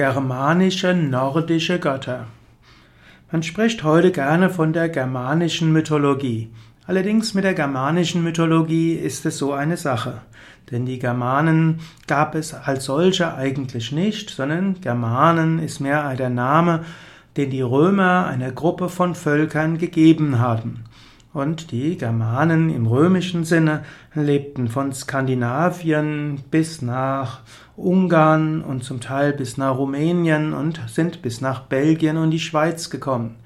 Germanische, nordische Götter. Man spricht heute gerne von der germanischen Mythologie. Allerdings mit der germanischen Mythologie ist es so eine Sache. Denn die Germanen gab es als solche eigentlich nicht, sondern Germanen ist mehr der Name, den die Römer einer Gruppe von Völkern gegeben haben. Und die Germanen im römischen Sinne lebten von Skandinavien bis nach Ungarn und zum Teil bis nach Rumänien und sind bis nach Belgien und die Schweiz gekommen.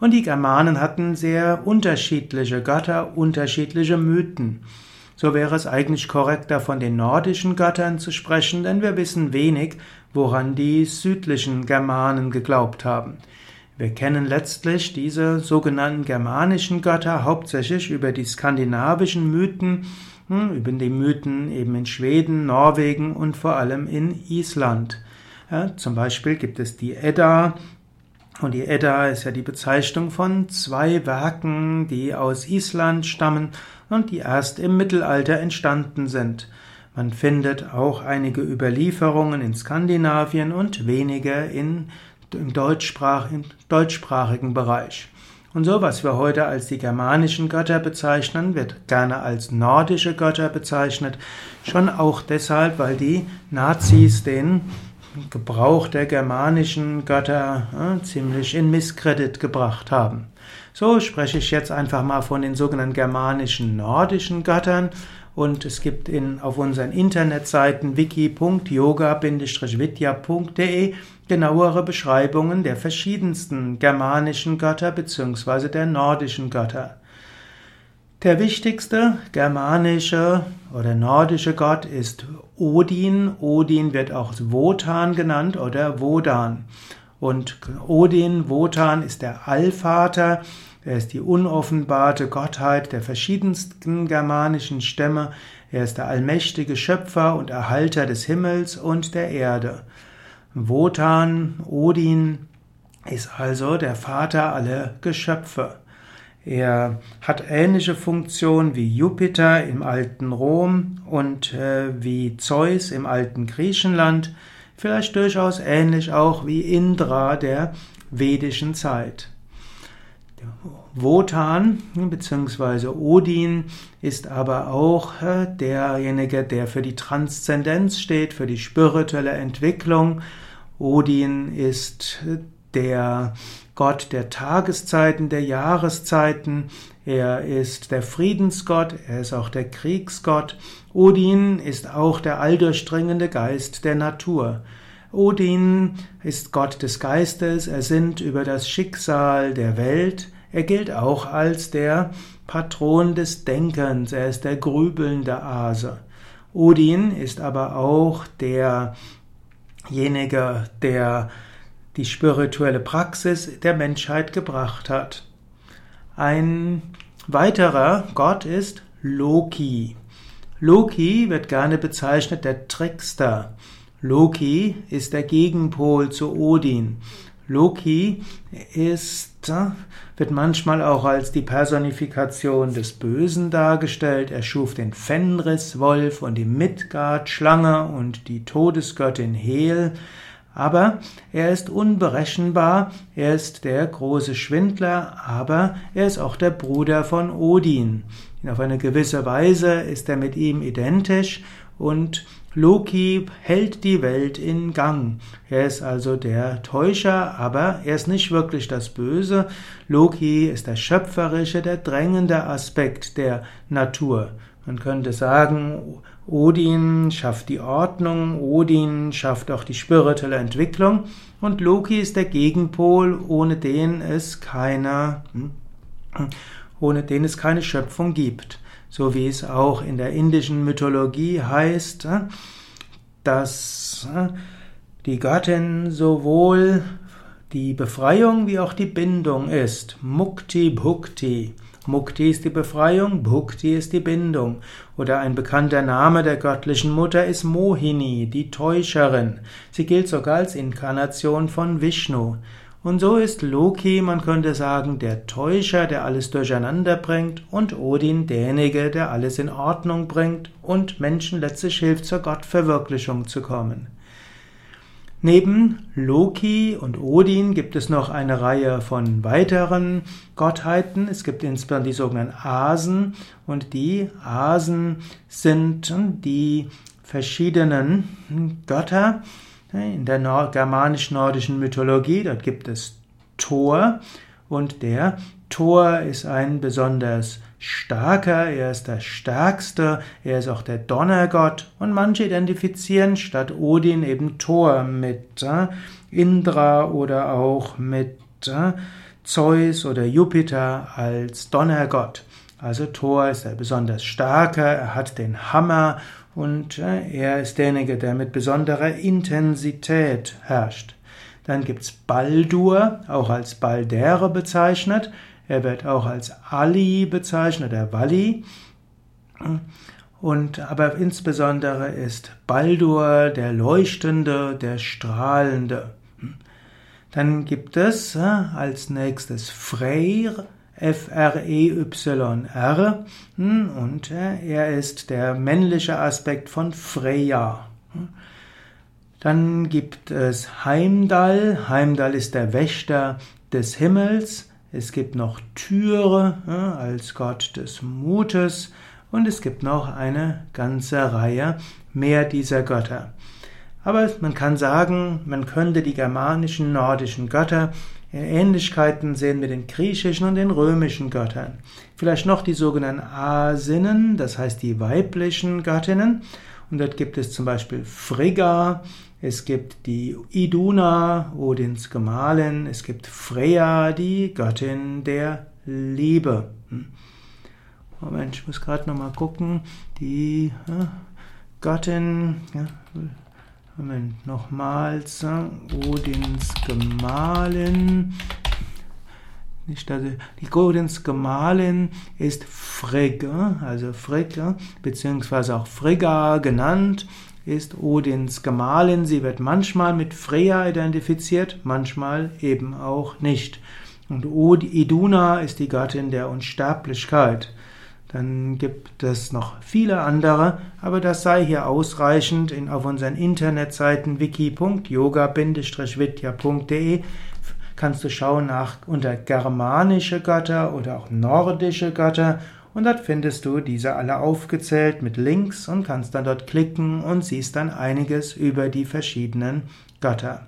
Und die Germanen hatten sehr unterschiedliche Götter, unterschiedliche Mythen. So wäre es eigentlich korrekter von den nordischen Göttern zu sprechen, denn wir wissen wenig, woran die südlichen Germanen geglaubt haben. Wir kennen letztlich diese sogenannten germanischen Götter hauptsächlich über die skandinavischen Mythen, hm, über die Mythen eben in Schweden, Norwegen und vor allem in Island. Ja, zum Beispiel gibt es die Edda, und die Edda ist ja die Bezeichnung von zwei Werken, die aus Island stammen und die erst im Mittelalter entstanden sind. Man findet auch einige Überlieferungen in Skandinavien und wenige in im, Deutschsprach, deutschsprachigen Bereich. Und so, was wir heute als die germanischen Götter bezeichnen, wird gerne als nordische Götter bezeichnet. Schon auch deshalb, weil die Nazis den Gebrauch der germanischen Götter äh, ziemlich in Misskredit gebracht haben. So spreche ich jetzt einfach mal von den sogenannten germanischen nordischen Göttern und es gibt in, auf unseren Internetseiten wiki.yoga-vidya.de genauere Beschreibungen der verschiedensten germanischen Götter bzw. der nordischen Götter. Der wichtigste germanische oder nordische Gott ist Odin. Odin wird auch Wotan genannt oder Wodan. Und Odin, Wotan ist der Allvater, er ist die unoffenbarte Gottheit der verschiedensten germanischen Stämme, er ist der allmächtige Schöpfer und Erhalter des Himmels und der Erde. Wotan, Odin, ist also der Vater aller Geschöpfe. Er hat ähnliche Funktionen wie Jupiter im alten Rom und äh, wie Zeus im alten Griechenland, vielleicht durchaus ähnlich auch wie Indra der vedischen Zeit. Wotan bzw. Odin ist aber auch äh, derjenige, der für die Transzendenz steht, für die spirituelle Entwicklung. Odin ist der Gott der Tageszeiten, der Jahreszeiten. Er ist der Friedensgott, er ist auch der Kriegsgott. Odin ist auch der alldurchdringende Geist der Natur. Odin ist Gott des Geistes, er sinnt über das Schicksal der Welt. Er gilt auch als der Patron des Denkens, er ist der grübelnde Ase. Odin ist aber auch derjenige, der die spirituelle Praxis der Menschheit gebracht hat. Ein weiterer Gott ist Loki. Loki wird gerne bezeichnet der Trickster. Loki ist der Gegenpol zu Odin. Loki ist, äh, wird manchmal auch als die Personifikation des Bösen dargestellt. Er schuf den Fenriswolf und die Midgard-Schlange und die Todesgöttin Hel. Aber er ist unberechenbar, er ist der große Schwindler, aber er ist auch der Bruder von Odin. Auf eine gewisse Weise ist er mit ihm identisch und Loki hält die Welt in Gang. Er ist also der Täuscher, aber er ist nicht wirklich das Böse. Loki ist der schöpferische, der drängende Aspekt der Natur. Man könnte sagen, Odin schafft die Ordnung, Odin schafft auch die spirituelle Entwicklung und Loki ist der Gegenpol, ohne den es keine, hm, ohne den es keine Schöpfung gibt so wie es auch in der indischen Mythologie heißt, äh, dass äh, die Göttin sowohl die Befreiung wie auch die Bindung ist. Mukti Bhukti. Mukti ist die Befreiung, Bhukti ist die Bindung. Oder ein bekannter Name der göttlichen Mutter ist Mohini, die Täuscherin. Sie gilt sogar als Inkarnation von Vishnu. Und so ist Loki, man könnte sagen, der Täuscher, der alles durcheinander bringt, und Odin derjenige, der alles in Ordnung bringt und Menschen letztlich hilft, zur Gottverwirklichung zu kommen. Neben Loki und Odin gibt es noch eine Reihe von weiteren Gottheiten. Es gibt insbesondere die sogenannten Asen und die Asen sind die verschiedenen Götter in der germanisch-nordischen Mythologie. Dort gibt es Thor und der Thor ist ein besonders starker, er ist der stärkste, er ist auch der Donnergott und manche identifizieren statt Odin eben Thor mit äh, Indra oder auch mit äh, Zeus oder Jupiter als Donnergott. Also Thor ist der besonders starke, er hat den Hammer und äh, er ist derjenige, der mit besonderer Intensität herrscht. Dann gibt's Baldur, auch als Baldere bezeichnet. Er wird auch als Ali bezeichnet, der Wali. Und, aber insbesondere ist Baldur der Leuchtende, der Strahlende. Dann gibt es äh, als nächstes Freyr, F-R-E-Y-R, hm, und äh, er ist der männliche Aspekt von Freya. Dann gibt es Heimdall. Heimdall ist der Wächter des Himmels. Es gibt noch Türe ja, als Gott des Mutes und es gibt noch eine ganze Reihe mehr dieser Götter. Aber man kann sagen, man könnte die germanischen, nordischen Götter Ähnlichkeiten sehen mit den griechischen und den römischen Göttern. Vielleicht noch die sogenannten Asinnen, das heißt die weiblichen Göttinnen. Und dort gibt es zum Beispiel Frigga, es gibt die Iduna, Odins Gemahlin, es gibt Freya, die Göttin der Liebe. Hm. Moment, ich muss gerade nochmal gucken. Die ja, Göttin, ja, Moment, nochmals, Odins Gemahlin. Nicht, also die Odins Gemahlin ist Frigga, also Frigga, beziehungsweise auch Frigga genannt ist Odins Gemahlin. Sie wird manchmal mit Freya identifiziert, manchmal eben auch nicht. Und Iduna ist die Gattin der Unsterblichkeit. Dann gibt es noch viele andere, aber das sei hier ausreichend. In, auf unseren Internetseiten wiki.yoga-vidya.de kannst du schauen nach unter germanische Götter oder auch nordische Götter und dort findest du diese alle aufgezählt mit Links und kannst dann dort klicken und siehst dann einiges über die verschiedenen Götter.